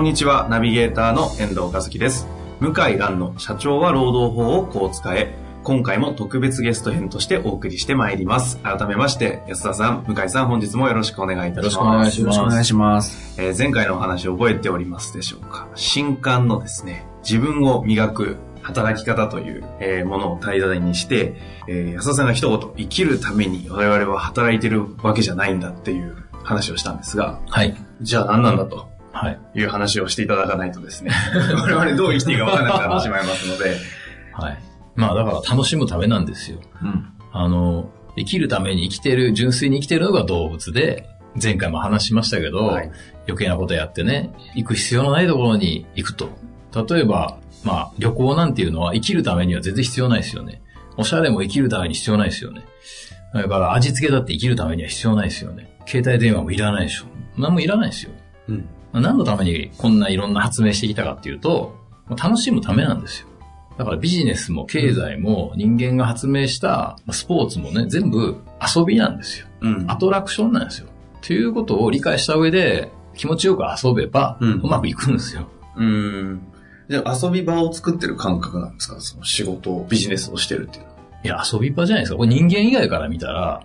こんにちは、ナビゲーターの遠藤和樹です。向井蘭の社長は労働法をこう使え。今回も特別ゲスト編としてお送りしてまいります。改めまして、安田さん、向井さん、本日もよろしくお願いいたします。よろしくお願いしますよろしくお願いします。えー前回のお話覚えておりますでしょうか新刊のですね、自分を磨く働き方という、えーものを題材にして、えー安田さんが一言、生きるために我々は働いてるわけじゃないんだっていう話をしたんですが、はい。じゃあ何なんだと？はい。いう話をしていただかないとですね、我々どう生きていいか分からなくなってしまいますので、はい。まあだから楽しむためなんですよ。うん。あの、生きるために生きてる、純粋に生きてるのが動物で、前回も話しましたけど、はい余計なことやってね、行く必要のないところに行くと。例えば、まあ旅行なんていうのは生きるためには全然必要ないですよね。おしゃれも生きるために必要ないですよね。だから味付けだって生きるためには必要ないですよね。携帯電話もいらないでしょ。何もいらないですよ。うん。何のためにこんないろんな発明してきたかっていうと、楽しむためなんですよ。だからビジネスも経済も人間が発明したスポーツもね、全部遊びなんですよ。うん。アトラクションなんですよ。ということを理解した上で気持ちよく遊べばうまくいくんですよ。うん。じゃあ遊び場を作ってる感覚なんですか？その仕事を、ビジネスをしてるっていうのは。いや、遊び場じゃないですか。これ人間以外から見たら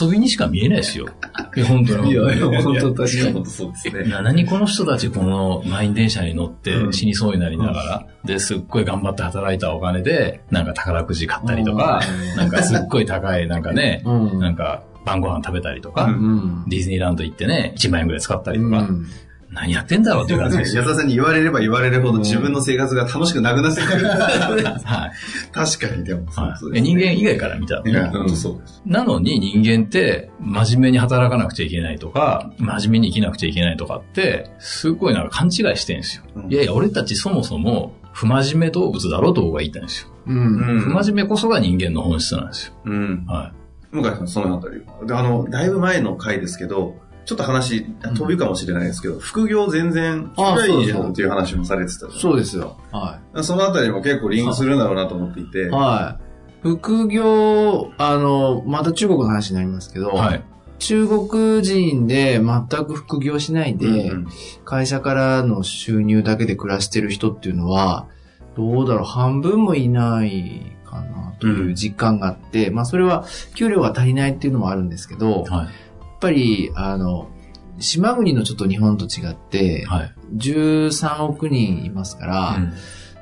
遊びにしか見えないですよ。いや、本当に。本当確かに本当そうですね。な何この人たちこの満員電車に乗ってうん死にそうになりながら、で、すっごい頑張って働いたお金で、なんか宝くじ買ったりとか、なんかすっごい高い、なんかね、うん。なんか晩ご飯食べたりとか、うんうん。ディズニーランド行ってね、1万円ぐらい使ったりとか、うん何やってんだろうっていう感じですよ。安田さんに言われれば言われるほど自分の生活が楽しくなくなってくる。はい。確かに、でもそうはい人間以外から見たらね。いや、本当そうです。なのに人間って真面目に働かなくちゃいけないとか、真面目に生きなくちゃいけないとかって、すごいなんか勘違いしてるんですよ。うんいやいや、俺たちそもそも不真面目動物だろうと僕は言いたいんですよ。うん。うん不真面目こそが人間の本質なんですよ。うん。は向井さん、そのあたりあの、だいぶ前の回ですけど、ちょっと話、飛びかもしれないですけど、副業全然、あ近いじゃんっていう話もされてたそうですよ。はそのあたりも結構リンクするんだろうなと思っていてい。、はい。副業、あの、また中国の話になりますけど、い。はい。中国人で全く副業しないで、うん会社からの収入だけで暮らしてる人っていうのは、どうだろう、半分もいないかなという実感があって、まあそれは給料が足りないっていうのもあるんですけど、はい。ぱり、あの、島国のちょっと日本と違って、はい。13億人いますから、うん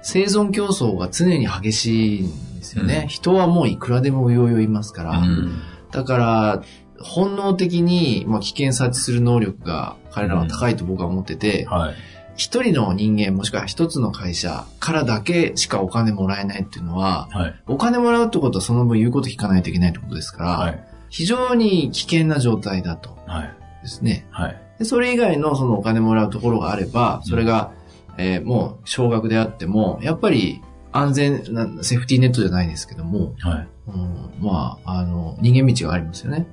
生存競争が常に激しいんですよね。うん人はもういくらでもうようよいますから、うんだから、本能的に、まあ、危険察知する能力が彼らは高いと僕は思ってて、はい。一人の人間もしくは一つの会社からだけしかお金もらえないっていうのは、はい。お金もらうってことはその分言うこと聞かないといけないってことですから、はい。非常に危険な状態だとはい。ですね。はい。でそれ以外のそのお金もらうところがあれば、それが、えーもう少額であっても、やっぱり安全な、セーフティーネットじゃないですけども、はい。うん、まあ、あの、逃げ道がありますよね。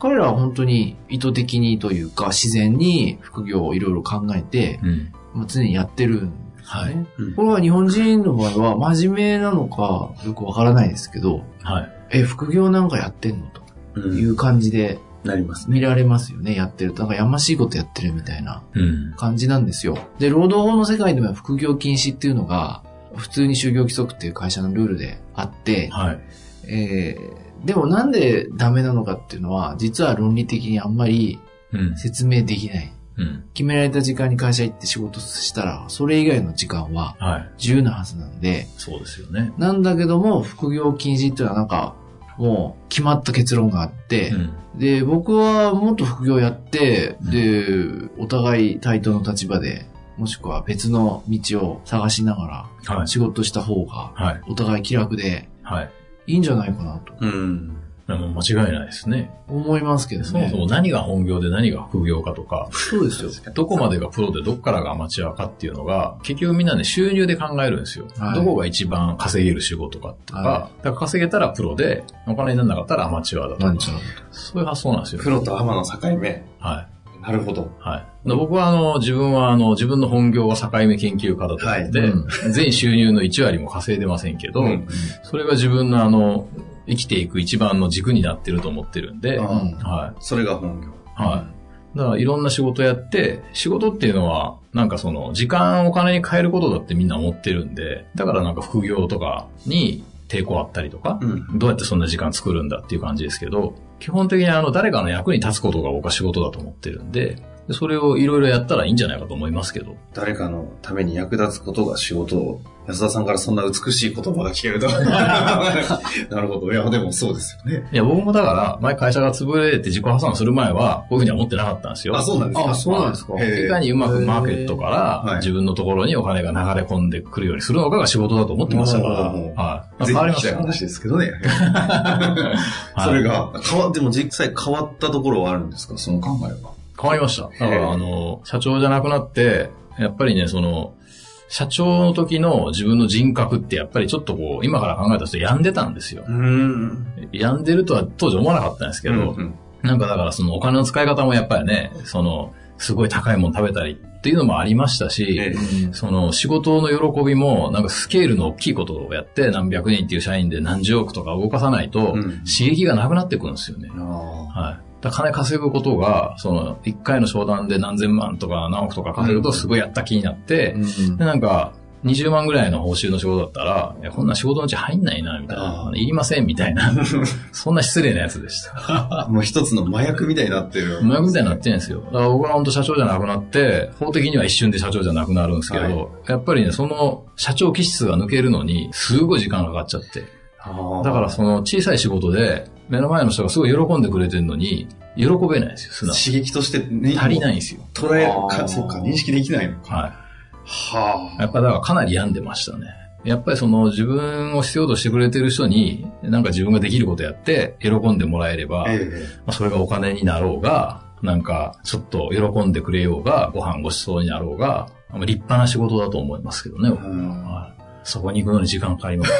彼らは本当に意図的にというか、自然に副業をいろいろ考えて、うん。まあ、常にやってるんですよね。はいうんこれは日本人の場合は真面目なのかよくわからないですけど、はい。え、副業なんかやってんのとうんいう感じでなりますね。見られますよね、やってると。なんかやましいことやってるみたいなうん。感じなんですよ。で、労働法の世界でも副業禁止っていうのが、普通に就業規則っていう会社のルールであって、はい。えーでもなんでダメなのかっていうのは、実は論理的にあんまりうん。説明できない。うん。決められた時間に会社行って仕事したら、それ以外の時間ははい。自由なはずなんで、そうですよね。なんだけども、副業禁止っていうのはなんか、もう決まった結論があって、うん。で、僕はもっと副業やって、で、お互い対等の立場で、もしくは別の道を探しながはい。ら仕事した方が、はい。お互い気楽ではい。いいんじゃないかなと。うん。間違いないですね。思いますけどね。そもそも何が本業で何が副業かとか、そうですよ。どこまでがプロでどこからがアマチュアかっていうのが、結局みんなね、収入で考えるんですよ。はいどこが一番稼げる仕事かとか、はだから稼げたらプロで、お金にならなかったらアマチュアだとなんちゃうそういう発想なんですよ。プロとアマの境目。はい。なるほど。はい。で僕はあの、自分はあの、自分の本業は境目研究家だと思って、はいう全収入の1割も稼いでませんけど、うんそれが自分のあの、生きていく一番の軸になってると思ってるんで、あうんはい。それが本業。はい。だからいろんな仕事やって、仕事っていうのは、なんかその、時間をお金に変えることだってみんな思ってるんで、だからなんか副業とかに抵抗あったりとか、うん。どうやってそんな時間作るんだっていう感じですけど、基本的にあの、誰かの役に立つことが僕は仕事だと思ってるんで、でそれをいろいろやったらいいんじゃないかと思いますけど。誰かのために役立つことが仕事を、安田さんからそんな美しい言葉が聞けると。なるほど。いや、でもそうですよね。いや、僕もだから、前会社が潰れて自己破産する前は、こういうふうには思ってなかったんですよ。あ、そうなんですか。あ、そうなんですか。いかにうまくマーケットからはい自分のところにお金が流れ込んでくるようにするのかが仕事だと思ってましたから。はい。全変わりました話ですけどね。はいそれが、変わ、でも実際変わったところはあるんですか？その考えは。変わりました。だから、あの、社長じゃなくなって、やっぱりね、その、社長の時の自分の人格ってやっぱりちょっとこう、今から考えた人病んでたんですよ。うん。病んでるとは当時思わなかったんですけど、うんなんかだからそのお金の使い方もやっぱりね、その、すごい高いもの食べたりっていうのもありましたし、ええその仕事の喜びも、なんかスケールの大きいことをやって、何百人っていう社員で何十億とか動かさないと、うん刺激がなくなってくるんですよね。あはい。金稼ぐことが、その、一回の商談で何千万とか何億とか稼ぐとすごいやった気になって、うんで、なんか、20万ぐらいの報酬の仕事だったら、いや、こんな仕事のうち入んないな、みたいないりません、みたいな。そんな失礼なやつでした。あ。もう一つの麻薬みたいになってる。麻薬みたいになってるんですよ。だから僕は本当社長じゃなくなって、法的には一瞬で社長じゃなくなるんですけど、はいやっぱりね、その社長気質が抜けるのに、すごい時間がかかっちゃって。あだからその小さい仕事で、目の前の人がすごい喜んでくれてるのに、喜べないんですよ、素直刺激として、ね、に。足りないんですよ。捉えるか、そうか、認識できないのか。は。はいやっぱだからかなり病んでましたね。やっぱりその自分を必要としてくれてる人に、なんか自分ができることやって喜んでもらえれば、あ。えまあ、それがお金になろうが、なんかちょっと喜んでくれようが、ご飯ごちそうになろうが、まあ立派な仕事だと思いますけどね。僕うんはいそこに行くのに時間かかります。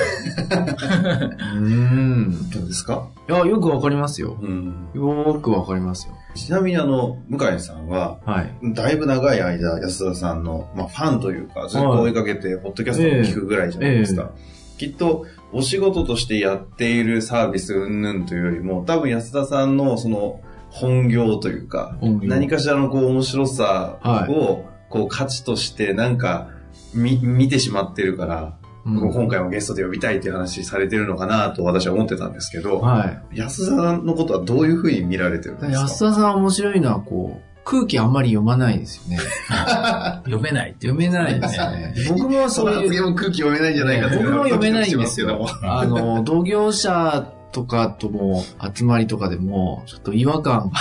うん。え。どうですか？いや、よくわかりますよ。うん。よーくわかりますよ。ちなみにあの、向井さんは、はい。だいぶ長い間、安田さんの、まあ、ファンというか、ずっと追いかけて、ポッドキャストを聞くぐらいじゃないですか。きっと、お仕事としてやっているサービス云々というよりも、多分安田さんのその、本業というか、何かしらのこう面白さはを、こう価値としてなんか、み、見てしまってるから、うん今回もゲストで呼びたいっていう話されてるのかなと私は思ってたんですけど、はい。安田さんのことはどういうふうに見られてるんですか？安田さん面白いのは、こう、空気あんまり読まないですよね。読めない。読めないですよね。僕もそういう、空気読めないんじゃないかと僕も読めないんですよ。あの、同業者とかとも、集まりとかでも、ちょっと違和感が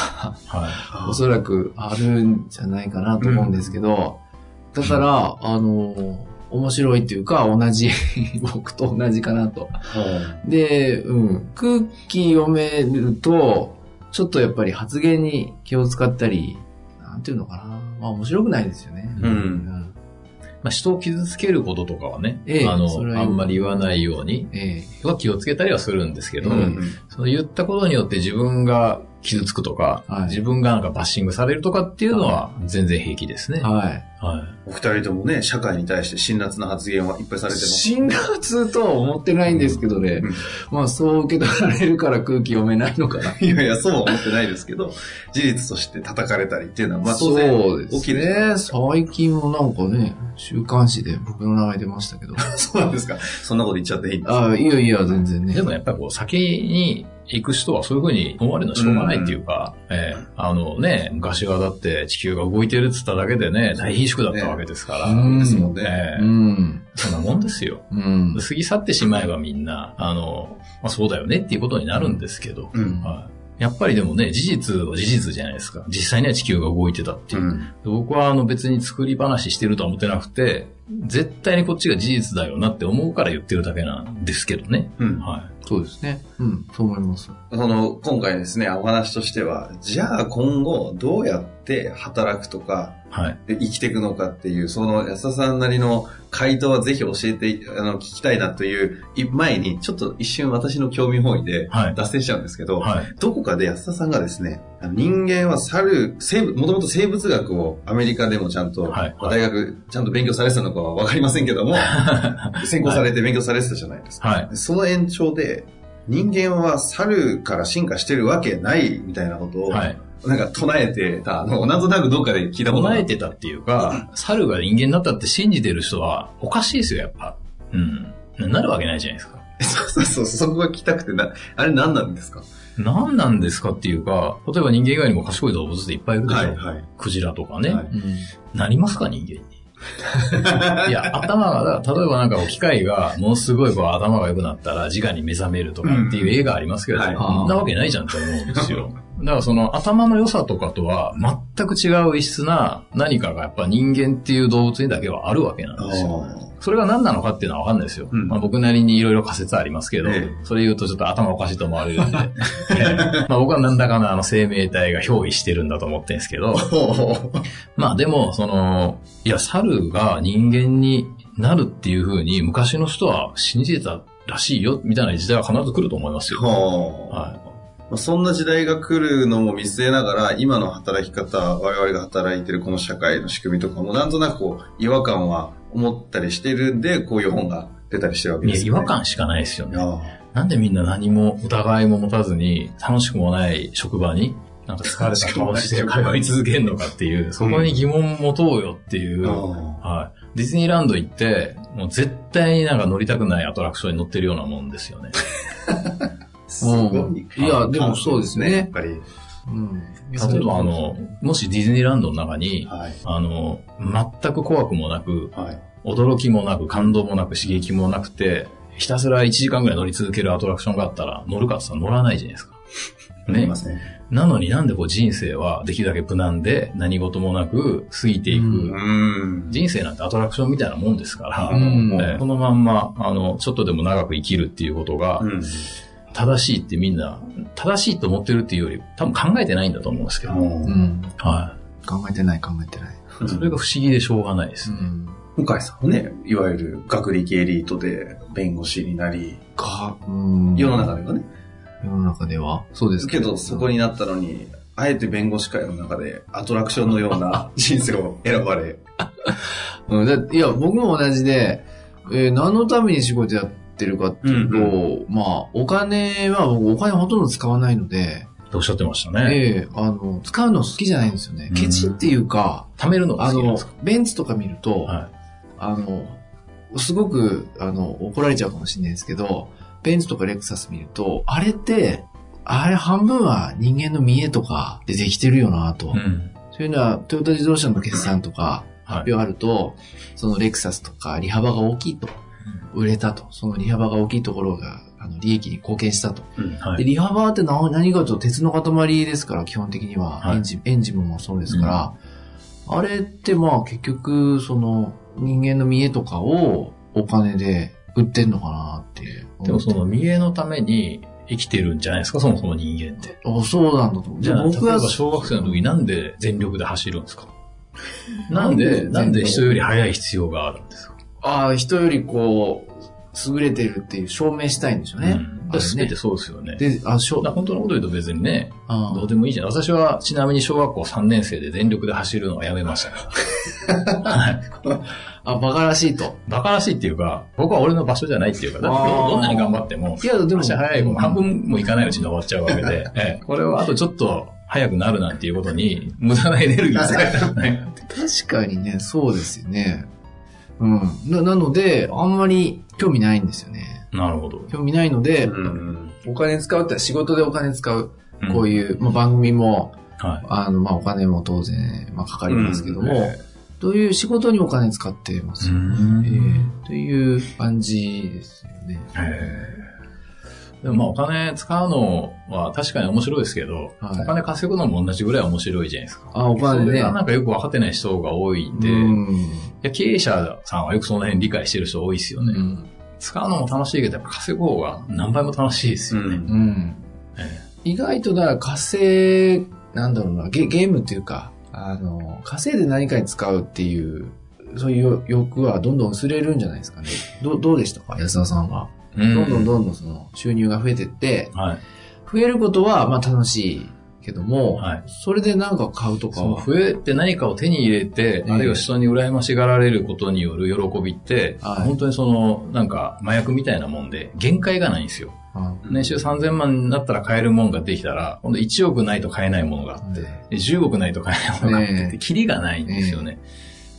はおそらくあるんじゃないかなと思うんですけど、だから、あの、面白いっていうか、同じ、僕と同じかなと。で、うん、空気読めると、ちょっとやっぱり発言に気を使ったり、なんていうのかな。まあ面白くないですよね。うんまあ、人を傷つけることとかはね、ええあの、あんまり言わないように、えは気をつけたりはするんですけど、うんその言ったことによって自分が傷つくとか、はい自分がなんかバッシングされるとかっていうのは全然平気ですね。えはい。はい。お二人ともね、社会に対して辛辣な発言はいっぱいされてます。辛辣とは思ってないんですけどね。うんまあそう受け取られるから空気読めないのかな。いやいや、そうは思ってないですけど、事実として叩かれたりっていうのは、まあ当然そうです起きる。ね。最近もなんかね、週刊誌で僕の名前出ましたけど。そうなんですか。そんなこと言っちゃっていいんですか？ああ、いやいや、全然ね。でもやっぱりこう先に行く人はそういうふうに思われるのはしょうがないっていうか、ええあのね、昔はだって地球が動いてるって言っただけでね、大貧縮だったわけですから。うんですもんね。ええうん。そんなもんですよ。うん。過ぎ去ってしまえばみんな、あの、まあ、そうだよねっていうことになるんですけど、うん。はいやっぱりでもね、事実は事実じゃないですか。実際には地球が動いてたっていうう。ん。僕はあの別に作り話してるとは思ってなくて、絶対にこっちが事実だよなって思うから言ってるだけなんですけどね。うん。はそうですね。うん、そう思います。その、今回ですね、お話としては、じゃあ今後どうやって働くとか、い。はい。で生きていくのかっていう、その安田さんなりの回答はぜひ教えて、あの、聞きたいなというい前に、ちょっと一瞬私の興味本位ではい。脱線しちゃうんですけど、はい。どこかで安田さんがですね、人間は猿、生物、もともと生物学をアメリカでもちゃんと、はいまあ大学ちゃんと勉強されてたのかはわかりませんけども、専攻されて勉強されてたじゃないですか。はい。その延長で、人間は猿から進化してるわけないみたいなことを、はい。なんか唱えてたなんとなくどっかで聞いたことが唱えてたっていうか、猿が人間になったって信じてる人はおかしいですよ、やっぱ。うん。なるわけないじゃないですか。そうそうそう、そこが聞きたくてな、あれ何なんですか？何なんですかっていうか、例えば人間以外にも賢い動物っていっぱいいるでしょ。はい。クジラとかね。はいなりますか、人間に？いや、頭が、例えばなんか機械がものすごいこう頭が良くなったら自我に目覚めるとかっていう映画ありますけど、うんはいそんなわけないじゃんって思うんですよ。だからその頭の良さとかとは全く違う異質な何かがやっぱ人間っていう動物にだけはあるわけなんですよ。それが何なのかっていうのはわかんないですよ。うん。まあ、僕なりにいろいろ仮説ありますけど、ええ。それ言うとちょっと頭おかしいと思われるんで、ええ。まあ、僕は何らかのあの生命体が憑依してるんだと思ってるんですけど、まあでも、その、いや、猿が人間になるっていうふうに昔の人は信じてたらしいよ、みたいな時代は必ず来ると思いますよ。はあ。はまあそんな時代が来るのも見据えながら、今の働き方、我々が働いてるこの社会の仕組みとかも、なんとなくこう、違和感は思ったりしてるんで、こういう本が出たりしてるわけですよ、ね。違和感しかないですよね。あなんでみんな何も疑いも持たずに、楽しくもない職場に、なんか疲れた顔して通い続けるのかっていう、そこに疑問持とうよっていう、あはい。ディズニーランド行って、もう絶対になんか乗りたくないアトラクションに乗ってるようなもんですよね。すごい。うんいやでもそうですねやっぱり。うん。例えばあの、もしディズニーランドの中に、はい。あの、全く怖くもなく、はい。驚きもなく、感動もなく、刺激もなくて、ひたすら1時間ぐらい乗り続けるアトラクションがあったら、乗るかって言ったら乗らないじゃないですか。ねね。なのになんでこう人生はできるだけ無難で何事もなく過ぎていく。人生なんてアトラクションみたいなもんですから、このまんま、あの、ちょっとでも長く生きるっていうことがうん。正しいってみんな、正しいと思ってるっていうより、多分考えてないんだと思うんですけど、うん。は考えてない考えてない。い。それが不思議でしょうがないですね。ん。向井さんはね、いわゆる学歴エリートで弁護士になり、か、うん。世の中ではね。世の中ではそうですけど、そこになったのに、あえて弁護士会の中でアトラクションのような 人生を選ばれ。うん、だいや、僕も同じで、えー何のために仕事やってるかっていうと、まあ、お金は僕お金ほとんど使わないので、とおっしゃってましたね。ええあの、使うの好きじゃないんですよね。うんケチっていうか、貯めるのがあの好きなんですか、ベンツとか見ると、はあの、すごく、あの、怒られちゃうかもしれないですけど、ベンツとかレクサス見ると、あれって、あれ半分は人間の見栄とかでできてるよなと。い。うん。そういうのは、トヨタ自動車の決算とかはい。発表あると、そのレクサスとか利幅が大きいと。売れたと。その利幅が大きいところが、あの、利益に貢献したと。で、はい。利幅って何何かと鉄の塊ですから、基本的には。はいエンジン、エンジンもそうですから、あれってまあ結局、その人間の見栄とかをお金で売ってんのかなって。でもその見栄のために生きてるんじゃないですか、そもそも人間って。あ、そうなんだと思う。じゃあ、僕は小学生の時になんで全力で走るんですか？なんで、なんでなんで人より速い必要があるんですか？ああ、人よりこう、優れてるっていう証明したいんでしょうね。うんすべてそうですよね。で、あ、しょ本当のこと言うと別にね、あどうでもいいじゃん。私はちなみに小学校3年生で全力で走るのはやめました。はい。あ、バカらしいと。バカらしいっていうか、僕は俺の場所じゃないっていうか、だってどんなに頑張っても、いや、でも、足早い半分もいかないうちに終わっちゃうわけで、ええこれをあとちょっと早くなるなんていうことに、無駄なエネルギー使いたくないなって。確かにね、そうですよね。うん。な、なので、あんまり興味ないんですよね。なるほど。興味ないので、うん。お金使うって仕事でお金使う、こういいう、まあ、番組も、うん。はい。あの、まあ、お金も当然、まあ、かかりますけども、うんえどういう仕事にお金使ってますよね。うんええという感じですよね。へでもまあお金使うのは確かに面白いですけど、はいお金稼ぐのも同じぐらい面白いじゃないですか。あ、お金ね。なんかよく分かってない人が多いんで、んや経営者さんはよくその辺理解してる人多いですよね。うん使うのも楽しいけど、やっぱ稼ぐ方が何倍も楽しいですよね。うんうんえ意外とだから稼い、なんだろうな、ゲゲームっていうか、あの、稼いで何かに使うっていう、そういう欲はどんどん薄れるんじゃないですかね。どうどうでしたか？安田さんは。どんどんどんどんその収入が増えてって、はい。増えることはまあ楽しいけども、はい。それで何か買うとか増えて何かを手に入れて、う。んあるいは人に羨ましがられることによる喜びって、はい。本当にその、なんか麻薬みたいなもんで、限界がないんですよ。あ年収3000万になったら買えるもんができたら、今度1億ないと買えないものがあって、ねで10億ないと買えないものがあって、キリがないんですよね。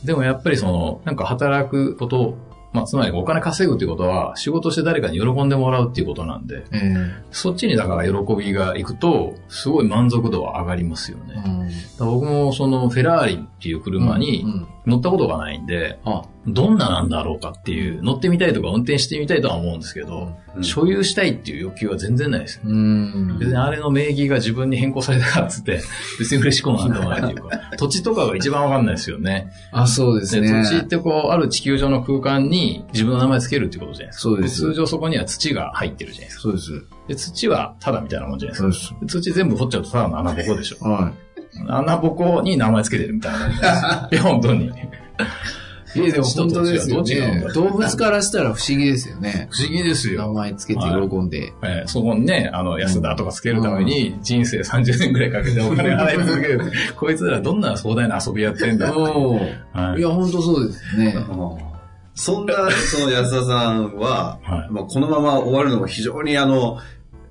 でもやっぱりその、なんか働くこと、まあ、つまりお金稼ぐっていうことは、仕事して誰かに喜んでもらうっていうことなんで、ええそっちにだから喜びがいくと、すごい満足度は上がりますよね。うんら僕もそのフェラーリっていう車にうん乗ったことがないんで、あ、どんななんだろうかっていう、乗ってみたいとか運転してみたいとは思うんですけど、うん所有したいっていう欲求は全然ないですよ。うん。別にあれの名義が自分に変更されたからっつって、別に嬉しくもなんともないっていうか、土地とかが一番わかんないですよね。あ、そうですでね。土地ってこう、ある地球上の空間に自分の名前つけるってことじゃないですか。そうです通常そこには土が入ってるじゃないですか。そうです。で、土はただみたいなもんじゃないですか。そうです。で土全部掘っちゃうとただの穴ぼこでしょ。は穴ぼこに名前つけてるみたいなもんです。いや、本当に。い。いや、でも本当ですよねだ。動物からしたら不思議ですよね。不思議です名よ。前つけて喜んで。えーそこにね、あの、安田とかつけるために人生30年くらいかけてお金払い続ける。こいつらどんな壮大な遊びやってんだいや、本当そうですね。そんな、その安田さんは、はい。まあ、このまま終わるのも非常にあの、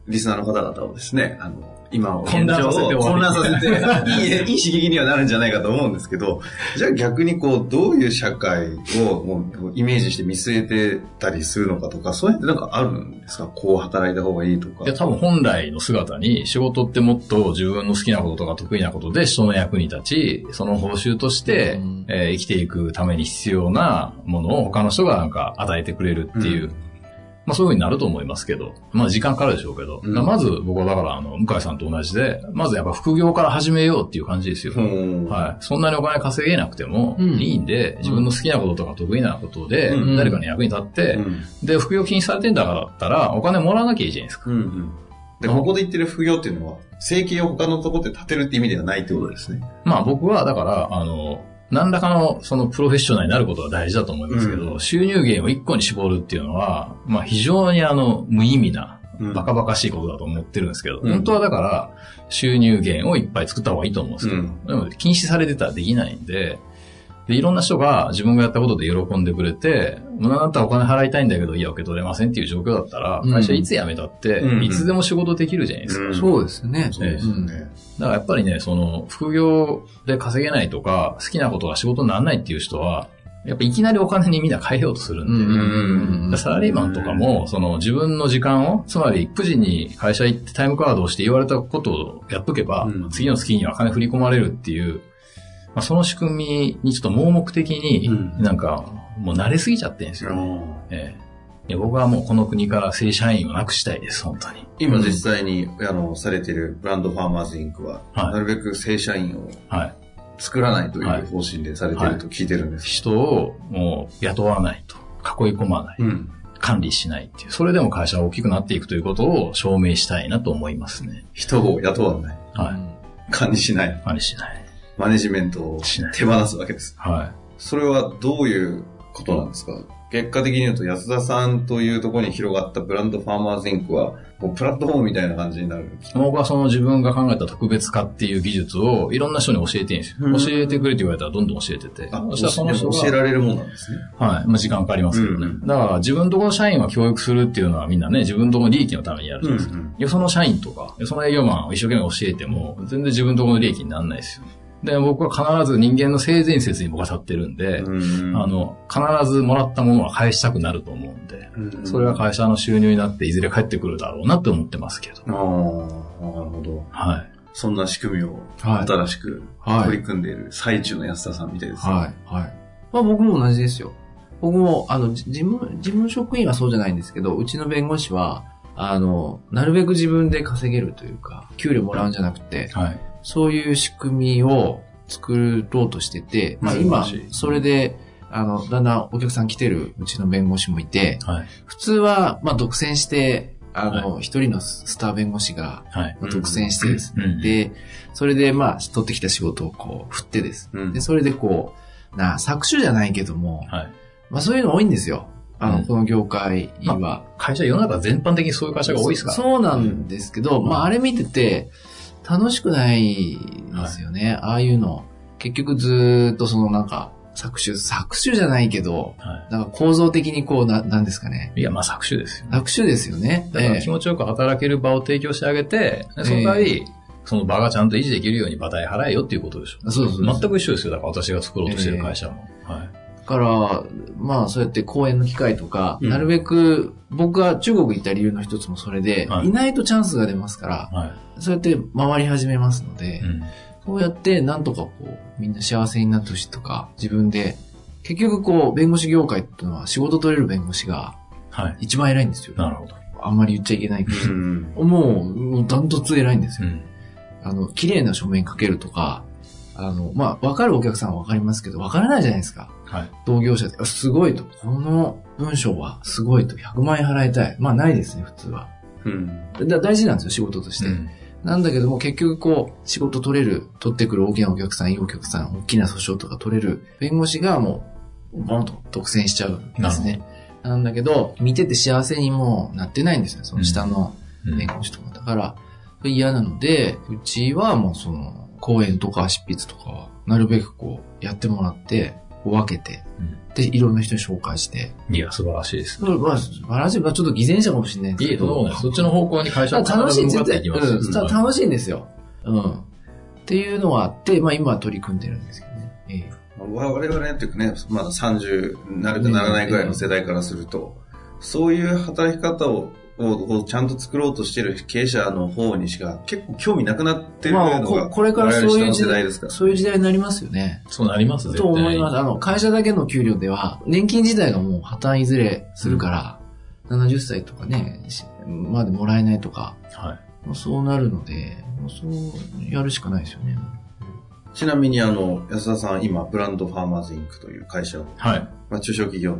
リスナーの方々をですね、あの、今を混乱させて混乱させて、いい、いい刺激にはなるんじゃないかと思うんですけど、じゃあ逆にこう、どういう社会をもうイメージして見据えてたりするのかとか、そういうのってなんかあるんですか？こう働いた方がいいとか。いや、多分本来の姿に仕事ってもっと自分の好きなこととか得意なことで人の役に立ち、その報酬として、うん。えー生きていくために必要なものを他の人がなんか与えてくれるっていう、うんまあそういう風になると思いますけど、まあ時間かかるでしょうけど、うんまず僕はだからあの、向井さんと同じで、まずやっぱ副業から始めようっていう感じですよ。うんはい。そんなにお金稼げなくてもうんいいんで、自分の好きなこととか得意なことでうん、誰かに役に立って、うんで、副業禁止されてんだからだったら、お金もらわなきゃいいじゃないですか。うんうん。で、ここで言ってる副業っていうのは、生計を他のところで立てるって意味ではないってことですね。まあ僕はだから、あの、何らかのそのプロフェッショナルになることは大事だと思いますけど、う収入源を一個に絞るっていうのは、まあ非常にあの、無意味な、うん。バカバカしいことだと思ってるんですけど、うん。本当はだから、収入源をいっぱい作った方がいいと思うんですけど、うん。でも禁止されてたらできないんで、で、いろんな人が自分がやったことで喜んでくれて、無駄だったらお金払いたいんだけど、いや、受け取れませんっていう状況だったら、うん。会社いつ辞めたって、うん。いつでも仕事できるじゃないですか。うん。そうですね。そうですよね。だからやっぱりね、その、副業で稼げないとか、好きなことが仕事にならないっていう人は、やっぱいきなりお金にみんな変えようとするんで、うんでサラリーマンとかも、その自分の時間を、つまり9時に会社行ってタイムカードをして言われたことをやっとけば、うん。次の月には金振り込まれるっていう、まあ、その仕組みにちょっと盲目的に、うんなんか、もう慣れすぎちゃってるんですよ。うんええ僕はもうこの国から正社員をなくしたいです、本当に。今実際に、あの、されているブランドファーマーズインクは、はいなるべく正社員をはい。作らないといはいう方針でされていると聞いてるんです。人をもう雇わないと。囲い込まない。うん。管理しないっていう。それでも会社が大きくなっていくということを証明したいなと思いますね。人を雇わない。はい。管理しない。管理しない。マネジメントを手放すわけです。はそれはどういうことなんですか？結果的に言うと安田さんというところに広がったブランドファーマーズインクは、プラットフォームみたいな感じになる。僕はその自分が考えた特別化っていう技術をいろんな人に教えてるんですよ。うん教えてくれって言われたらどんどん教えてて。あ、そしたらその人が教えられるもんなんですね。はい。まあ時間かかりますけどね。うんだから自分とこの社員は教育するっていうのはみんなね、自分とこの利益のためにやるじゃないですか。よその社員とか、よその営業マンを一生懸命教えても、全然自分とこの利益にならないですよ。で、僕は必ず人間の性善説に僕は立ってるんで、うんあ、の、必ずもらったものは返したくなると思うんで、うんそれは会社の収入になっていずれ返ってくるだろうなって思ってますけど。ああ、なるほど。はい。そんな仕組みをはい新しくはい取り組んでいる最中の安田さんみたいです。はい。はい。まあ僕も同じですよ。僕も、あの、じ事務、事務職員はそうじゃないんですけど、うちの弁護士は、あの、なるべく自分で稼げるというか、給料もらうんじゃなくて、はい。そういう仕組みを作ろうとしてて、まあ今それで、あの、だんだんお客さん来てるうちの弁護士もいて、はい。普通は、まあ独占して、あの、は一人のスター弁護士が、はい。まあ独占してですね、うんで、それでまあ、取ってきた仕事をこう、振ってです。うんで、それでこう、な、搾取じゃないけども、はい。まあそういうの多いんですよ。あの、うんこの業界は。会社、世の中全般的にそういう会社が多いですから。そそうなんですけど、うんまああれ見てて、楽しくないですよね。ああいうの。結局ずーっとそのなんか、搾取、搾取じゃないけど、はなんか構造的にこう、な、なんですかね。い。いや、まあ搾取ですよ。搾取ですよね。だからええ気持ちよく働ける場を提供してあげて、でその代わり、その場がちゃんと維持できるように場代払えよっていうことでしょ。そうそう全く一緒ですよ。だから私が作ろうとしてる会社も。はい。だから、まあそうやって講演の機会とか、うんなるべく、僕が中国行った理由の一つもそれで、はいい、ないとチャンスが出ますから、はそうやって回り始めますので、い。うん。そうやってなんとかこう、みんな幸せになってほしいとか、自分で、結局こう、弁護士業界っていうのは仕事取れる弁護士がはい。一番偉いんですよ。なるほど。あんまり言っちゃいけないけうど、ん。もう、もうダントツ偉いんですよ。うん。あの、綺麗な書面書けるとか、あの、まあ、わかるお客さんはわかりますけど、わからないじゃないですか。はい。同業者で、あすごいと。この文章はすごいと。100万円払いたい。まあ、ないですね、普通は。うん。だ大事なんですよ、仕事として。うんなんだけども、結局こう、仕事取れる、取ってくる大きなお客さん、いいお客さん、大きな訴訟とか取れる、弁護士がもう、ボンと独占しちゃうんですね。なんだけど、見てて幸せにもうなってないんですよ、その下のうん弁護士とか。だから、嫌なので、うちはもうその、講演とか執筆とかは、なるべくこう、やってもらって、分けて、うんで、いろんな人に紹介して。いや、素晴らしいです。それまあ、素晴らしい。まあ、ちょっと偽善者かもしれないんですけど。そっちの方向に会社はまあ楽しい、絶対。っていきます。うん、た楽しいんですよ。うん。っていうのはあって、まあ今は取り組んでるんですけどね。ええ我々っていうかね、まだ30なるかならないぐらいの世代からすると、そういう働き方ををこうちゃんと作ろうとしてる経営者の方にしか結構興味なくなってるのまあ、が、ここれからそういう時代代ですから。そういう時代になりますよね。そうなります、絶対と思います。あの、会社だけの給料では、年金自体がもう破綻いずれするから、70歳とかね、しまでもらえないとか、はい。そうなるので、そうやるしかないですよね。ちなみにあの、安田さん今、ブランドファーマーズインクという会社を、はい。まあ、中小企業の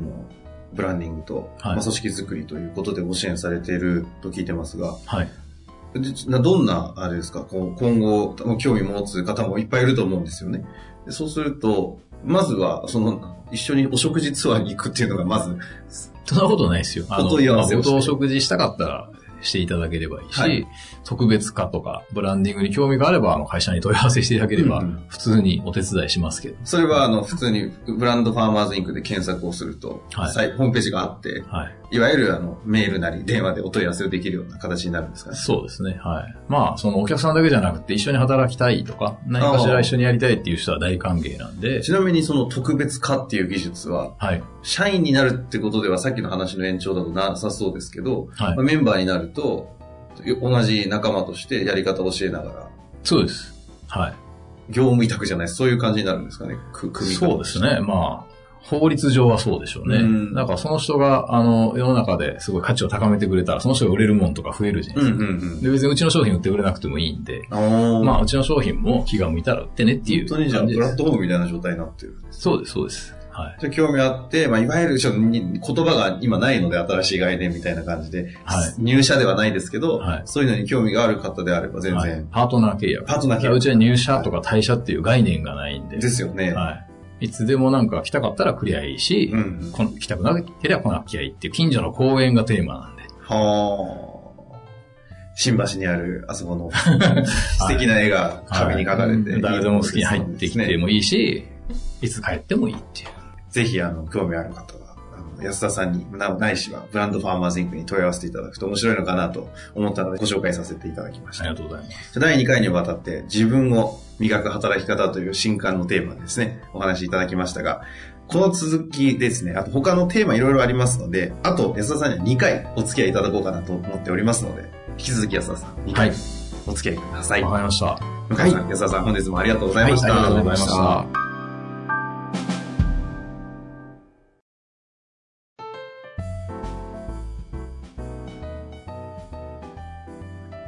ブランディングと、はいまあ、組織づくりということでご支援されていると聞いてますが、はい。どんな、あれですか、こう今後、興味持つ方もいっぱいいると思うんですよね。でそうすると、まずは、その、一緒にお食事ツアーに行くっていうのが、まず、そんなことないですよ。あの、お食事したかったらしていただければいいし、はい特別化とか、ブランディングに興味があれば、あの、会社に問い合わせしていただければ、うんうん普通にお手伝いしますけど。それは、あの、普通に、ブランドファーマーズインクで検索をすると、はいホームページがあって、はい。いわゆる、あの、メールなり、電話でお問い合わせをできるような形になるんですかね。そうですね。はい。まあ、そのお客さんだけじゃなくて、一緒に働きたいとか、何かしら一緒にやりたいっていう人は大歓迎なんで、ちなみに、その特別化っていう技術は、はい。社員になるってことでは、さっきの話の延長だとなさそうですけど、はいまあ。メンバーになると、同じ仲間としてやり方を教えながら、そうです。はい。業務委託じゃないそういう感じになるんですかね、く組み方そうですね。まあ、法律上はそうでしょうね。うんだからその人が、あの、世の中ですごい価値を高めてくれたら、その人が売れるもんとか増えるじゃないうんですか。うんうん。で、別にうちの商品売ってくれなくてもいいんで、まあ、うちの商品も気が向いたら売ってねっていう本当にじゃあ。プラットフォームみたいな状態になってる。そうです、そうです。はい。じゃあ興味あって、まあ、いわゆるちょっとに言葉が今ないので新しい概念みたいな感じで、はい入社ではないですけど、はいそういうのに興味がある方であれば全はい然、パートナー契約。パートナー契約うちは入社とか退社っていう概念がないんで。ですよね。はい。いつでもなんか来たかったら来りゃいいし、うんうん。こん来たくなければ来なきゃいいっていう近所の公園がテーマなんで。はあ。新橋にある、あそこの 素敵な絵が壁に描かれて、はい誰でも好きに入ってきてねもいいし、いつ帰ってもいいっていう。ぜひ、あの、興味ある方は、安田さんに、なないしは、ブランドファーマーズインクに問い合わせていただくと面白いのかなと思ったので、ご紹介させていただきましたあり。がとうございます。第2回にわたって自分を磨く働き方という新刊のテーマですね、お話しいただきましたが、この続きですね、あと他のテーマいろいろありますので、あと安田さんには2回お付き合いいただこうかなと思っておりますので、引き続き安田さん、2回はい。お付き合いください。わかりました。向井さん、安田さん、本日もありがとうございました。はいありがとうございました。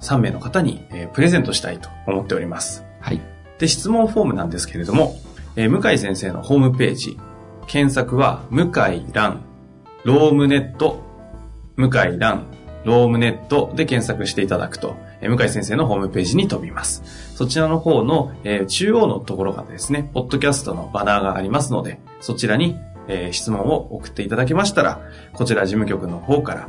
3名の方に、えープレゼントしたいと思っております。はい。で、質問フォームなんですけれども、えー向井先生のホームページ、検索は、向井蘭、ロームネット、向井蘭、ロームネットで検索していただくと、えー向井先生のホームページに飛びます。そちらの方の、えー中央のところがですね、ポッドキャストのバナーがありますので、そちらに、えー質問を送っていただけましたら、こちら事務局の方から、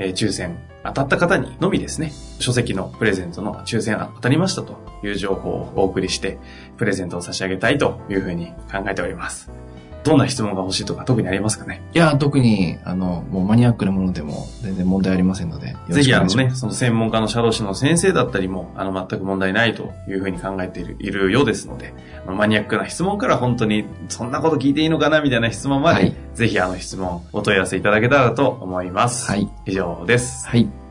えー抽選当たった方にのみですね、書籍のプレゼントの抽選当たりましたという情報をお送りして、プレゼントを差し上げたいというふうに考えております。どんな質問が欲しいとか特にありますかね？いや、特に、あの、もうマニアックなものでも全然問題ありませんので、ぜひあのね、その専門家の社労士の先生だったりも、あの、全く問題ないというふうに考えているいるようですので、マニアックな質問から本当に、そんなこと聞いていいのかなみたいな質問まで、はいぜひあの質問、お問い合わせいただけたらと思います。はい。以上です。はい。